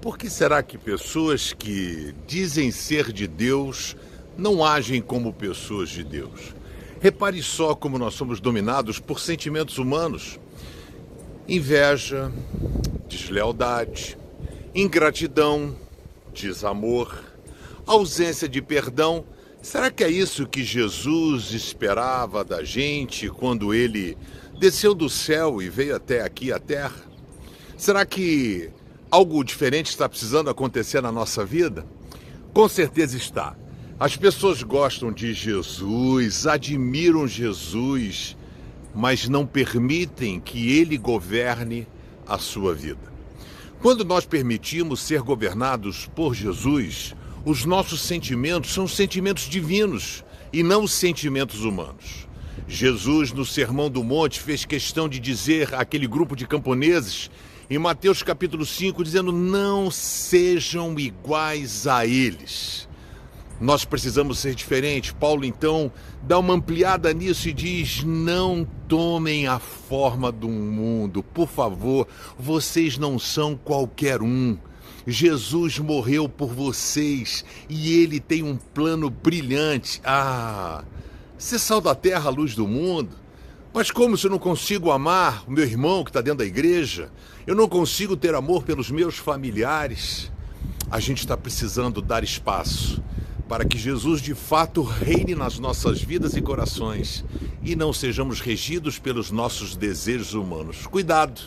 Por que será que pessoas que dizem ser de Deus não agem como pessoas de Deus? Repare só como nós somos dominados por sentimentos humanos: inveja, deslealdade, ingratidão, desamor, ausência de perdão. Será que é isso que Jesus esperava da gente quando ele desceu do céu e veio até aqui à terra? Será que algo diferente está precisando acontecer na nossa vida? Com certeza está. As pessoas gostam de Jesus, admiram Jesus, mas não permitem que ele governe a sua vida. Quando nós permitimos ser governados por Jesus, os nossos sentimentos são sentimentos divinos e não sentimentos humanos. Jesus, no Sermão do Monte, fez questão de dizer àquele grupo de camponeses, em Mateus capítulo 5, dizendo: Não sejam iguais a eles. Nós precisamos ser diferentes. Paulo, então, dá uma ampliada nisso e diz: Não tomem a forma do mundo. Por favor, vocês não são qualquer um. Jesus morreu por vocês e ele tem um plano brilhante. Ah, ser sal da terra, luz do mundo. Mas como se eu não consigo amar o meu irmão que está dentro da igreja? Eu não consigo ter amor pelos meus familiares? A gente está precisando dar espaço para que Jesus de fato reine nas nossas vidas e corações e não sejamos regidos pelos nossos desejos humanos. Cuidado,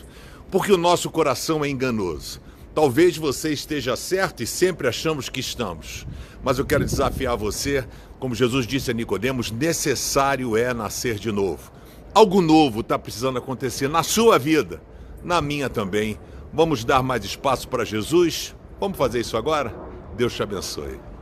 porque o nosso coração é enganoso. Talvez você esteja certo e sempre achamos que estamos. Mas eu quero desafiar você, como Jesus disse a Nicodemos, necessário é nascer de novo. Algo novo está precisando acontecer na sua vida, na minha também. Vamos dar mais espaço para Jesus? Vamos fazer isso agora? Deus te abençoe.